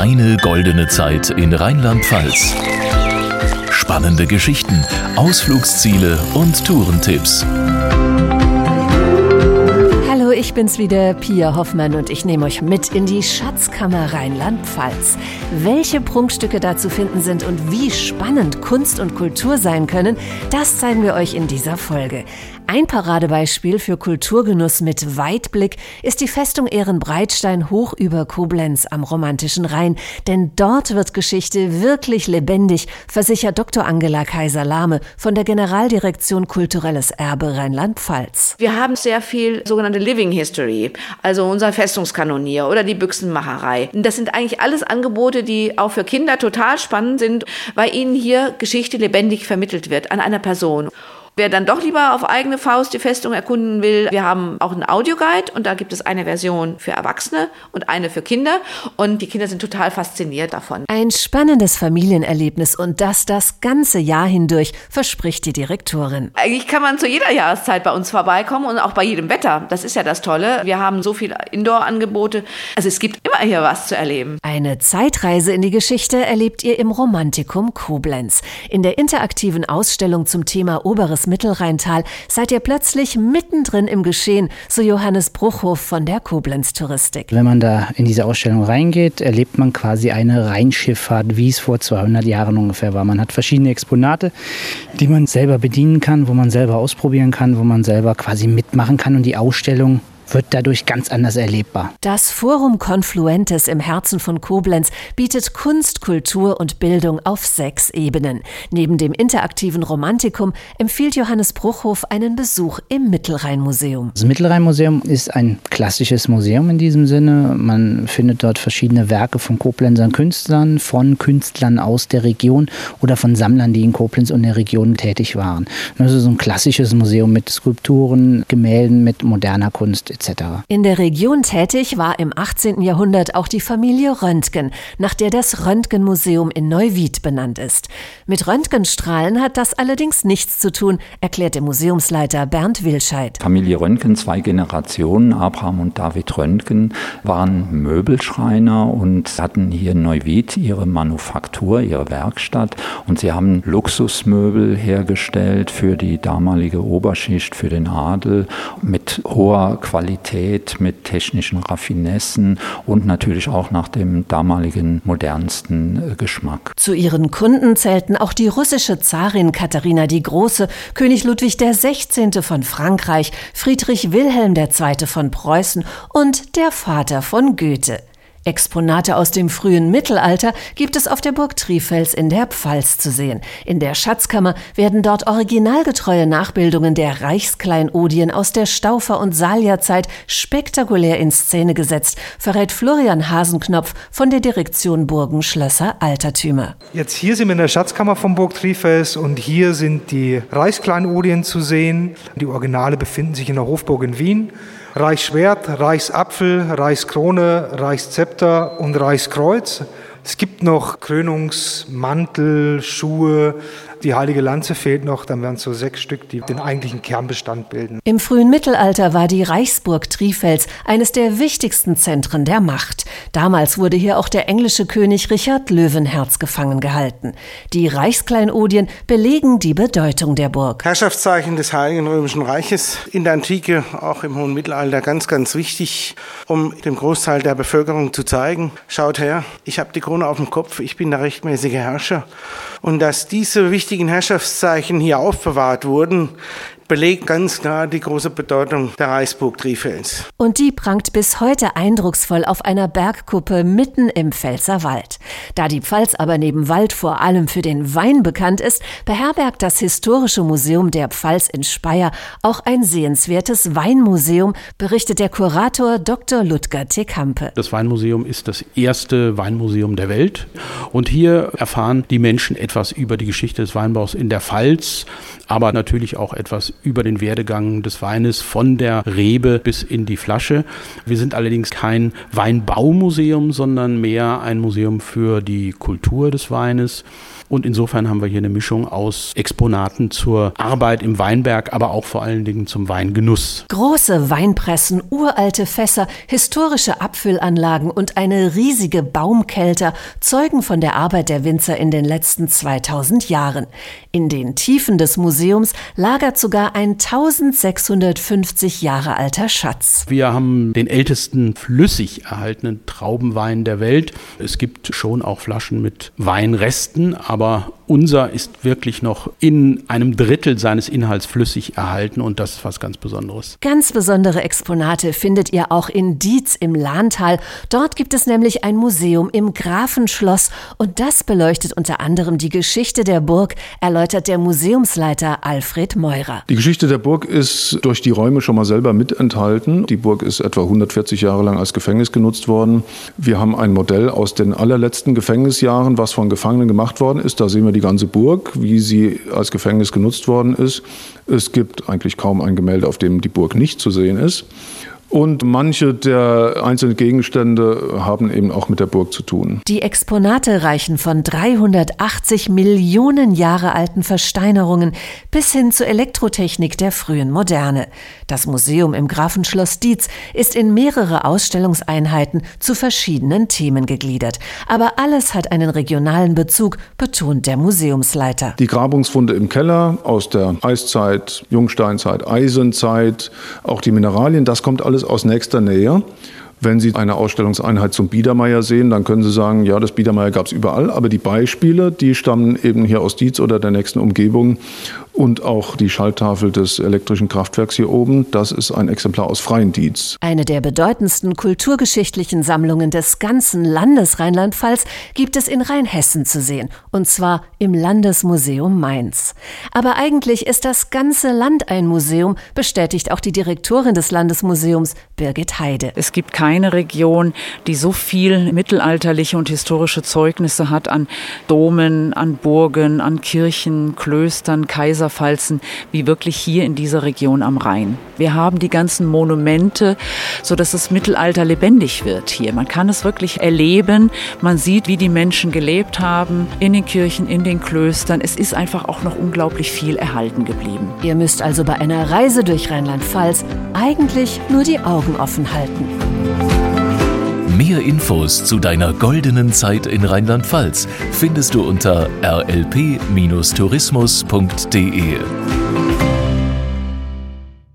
Deine goldene Zeit in Rheinland-Pfalz. Spannende Geschichten, Ausflugsziele und Tourentipps. Ich bin's wieder, Pia Hoffmann, und ich nehme euch mit in die Schatzkammer Rheinland-Pfalz. Welche Prunkstücke da zu finden sind und wie spannend Kunst und Kultur sein können, das zeigen wir euch in dieser Folge. Ein Paradebeispiel für Kulturgenuss mit Weitblick ist die Festung Ehrenbreitstein hoch über Koblenz am romantischen Rhein. Denn dort wird Geschichte wirklich lebendig, versichert Dr. Angela Kaiser-Lahme von der Generaldirektion Kulturelles Erbe Rheinland-Pfalz. Wir haben sehr viel sogenannte Living History, also unser Festungskanonier oder die Büchsenmacherei. Das sind eigentlich alles Angebote, die auch für Kinder total spannend sind, weil ihnen hier Geschichte lebendig vermittelt wird an einer Person. Wer dann doch lieber auf eigene Faust die Festung erkunden will, wir haben auch einen Audioguide und da gibt es eine Version für Erwachsene und eine für Kinder und die Kinder sind total fasziniert davon. Ein spannendes Familienerlebnis und das das ganze Jahr hindurch, verspricht die Direktorin. Eigentlich kann man zu jeder Jahreszeit bei uns vorbeikommen und auch bei jedem Wetter. Das ist ja das Tolle. Wir haben so viele Indoor-Angebote. Also es gibt immer hier was zu erleben. Eine Zeitreise in die Geschichte erlebt ihr im Romantikum Koblenz. In der interaktiven Ausstellung zum Thema Oberes Mittelrheintal seid ihr plötzlich mittendrin im Geschehen, so Johannes Bruchhof von der Koblenz Touristik. Wenn man da in diese Ausstellung reingeht, erlebt man quasi eine Rheinschifffahrt, wie es vor 200 Jahren ungefähr war. Man hat verschiedene Exponate, die man selber bedienen kann, wo man selber ausprobieren kann, wo man selber quasi mitmachen kann und die Ausstellung wird dadurch ganz anders erlebbar. Das Forum Confluentes im Herzen von Koblenz bietet Kunst, Kultur und Bildung auf sechs Ebenen. Neben dem interaktiven Romantikum empfiehlt Johannes Bruchhof einen Besuch im Mittelrheinmuseum. Das Mittelrheinmuseum ist ein klassisches Museum in diesem Sinne. Man findet dort verschiedene Werke von Koblenzer Künstlern, von Künstlern aus der Region oder von Sammlern, die in Koblenz und der Region tätig waren. Das ist so ein klassisches Museum mit Skulpturen, Gemälden, mit moderner Kunst etc. In der Region tätig war im 18. Jahrhundert auch die Familie Röntgen, nach der das Röntgenmuseum in Neuwied benannt ist. Mit Röntgenstrahlen hat das allerdings nichts zu tun, erklärt der Museumsleiter Bernd Wilscheid. Familie Röntgen, zwei Generationen, Abraham und David Röntgen, waren Möbelschreiner und hatten hier in Neuwied ihre Manufaktur, ihre Werkstatt und sie haben Luxusmöbel hergestellt für die damalige Oberschicht, für den Adel mit hoher Qualität Qualität, mit technischen Raffinessen und natürlich auch nach dem damaligen modernsten äh, Geschmack. Zu ihren Kunden zählten auch die russische Zarin Katharina die Große, König Ludwig XVI. von Frankreich, Friedrich Wilhelm II. von Preußen und der Vater von Goethe. Exponate aus dem frühen Mittelalter gibt es auf der Burg Trifels in der Pfalz zu sehen. In der Schatzkammer werden dort originalgetreue Nachbildungen der Reichskleinodien aus der Staufer- und Salierzeit spektakulär in Szene gesetzt, verrät Florian Hasenknopf von der Direktion Burgenschlösser Altertümer. Jetzt hier sind wir in der Schatzkammer von Burg Trifels und hier sind die Reichskleinodien zu sehen. Die Originale befinden sich in der Hofburg in Wien. Reichsschwert, Reichsapfel, Reichskrone, Reichszepter und Reichskreuz. Es gibt noch Krönungsmantel, Schuhe, die heilige Lanze fehlt noch, dann wären es so sechs Stück, die den eigentlichen Kernbestand bilden. Im frühen Mittelalter war die Reichsburg Trifels eines der wichtigsten Zentren der Macht. Damals wurde hier auch der englische König Richard Löwenherz gefangen gehalten. Die Reichskleinodien belegen die Bedeutung der Burg. Herrschaftszeichen des Heiligen Römischen Reiches in der Antike, auch im hohen Mittelalter ganz, ganz wichtig, um dem Großteil der Bevölkerung zu zeigen, schaut her, ich habe die Krone auf dem Kopf, ich bin der rechtmäßige Herrscher. Und dass diese wichtigen Herrschaftszeichen hier aufbewahrt wurden, belegt ganz klar die große Bedeutung der Reichsburg Trifels. Und die prangt bis heute eindrucksvoll auf einer Bergkuppe mitten im Pfälzerwald. Da die Pfalz aber neben Wald vor allem für den Wein bekannt ist, beherbergt das Historische Museum der Pfalz in Speyer auch ein sehenswertes Weinmuseum, berichtet der Kurator Dr. Ludger Tekampe. Das Weinmuseum ist das erste Weinmuseum der Welt und hier erfahren die Menschen etwas über die Geschichte des Weinbaus in der Pfalz, aber natürlich auch etwas über den Werdegang des Weines von der Rebe bis in die Flasche. Wir sind allerdings kein Weinbaumuseum, sondern mehr ein Museum für die Kultur des Weines. Und insofern haben wir hier eine Mischung aus Exponaten zur Arbeit im Weinberg, aber auch vor allen Dingen zum Weingenuss. Große Weinpressen, uralte Fässer, historische Abfüllanlagen und eine riesige Baumkelter zeugen von der Arbeit der Winzer in den letzten 2000 Jahren. In den Tiefen des Museums lagert sogar ein 1650 Jahre alter Schatz. Wir haben den ältesten flüssig erhaltenen Traubenwein der Welt. Es gibt schon auch Flaschen mit Weinresten, aber unser ist wirklich noch in einem Drittel seines Inhalts flüssig erhalten und das ist was ganz Besonderes. Ganz besondere Exponate findet ihr auch in Dietz im Lahntal. Dort gibt es nämlich ein Museum im Grafenschloss und das beleuchtet unter anderem die Geschichte der Burg, erläutert der Museumsleiter Alfred Meurer. Die Geschichte der Burg ist durch die Räume schon mal selber mit enthalten. Die Burg ist etwa 140 Jahre lang als Gefängnis genutzt worden. Wir haben ein Modell aus den allerletzten Gefängnisjahren, was von Gefangenen gemacht worden ist. Da sehen wir die ganze Burg, wie sie als Gefängnis genutzt worden ist. Es gibt eigentlich kaum ein Gemälde, auf dem die Burg nicht zu sehen ist. Und manche der einzelnen Gegenstände haben eben auch mit der Burg zu tun. Die Exponate reichen von 380 Millionen Jahre alten Versteinerungen bis hin zur Elektrotechnik der frühen Moderne. Das Museum im Grafenschloss Dietz ist in mehrere Ausstellungseinheiten zu verschiedenen Themen gegliedert. Aber alles hat einen regionalen Bezug, betont der Museumsleiter. Die Grabungsfunde im Keller aus der Eiszeit, Jungsteinzeit, Eisenzeit, auch die Mineralien, das kommt alles alles aus nächster Nähe. Wenn Sie eine Ausstellungseinheit zum Biedermeier sehen, dann können Sie sagen, ja, das Biedermeier gab es überall, aber die Beispiele, die stammen eben hier aus Dietz oder der nächsten Umgebung und auch die Schalltafel des elektrischen Kraftwerks hier oben, das ist ein Exemplar aus Freien Dietz. Eine der bedeutendsten kulturgeschichtlichen Sammlungen des ganzen Landes Rheinland-Pfalz gibt es in Rheinhessen zu sehen, und zwar im Landesmuseum Mainz. Aber eigentlich ist das ganze Land ein Museum, bestätigt auch die Direktorin des Landesmuseums, Birgit Heide. Es gibt keine Region, die so viel mittelalterliche und historische Zeugnisse hat an Domen, an Burgen, an Kirchen, Klöstern, Kaiser Wasserfalzen wie wirklich hier in dieser Region am Rhein. Wir haben die ganzen Monumente, so dass das Mittelalter lebendig wird hier. Man kann es wirklich erleben. Man sieht, wie die Menschen gelebt haben in den Kirchen, in den Klöstern. Es ist einfach auch noch unglaublich viel erhalten geblieben. Ihr müsst also bei einer Reise durch Rheinland-Pfalz eigentlich nur die Augen offen halten. Mehr Infos zu deiner goldenen Zeit in Rheinland-Pfalz findest du unter rlp-tourismus.de.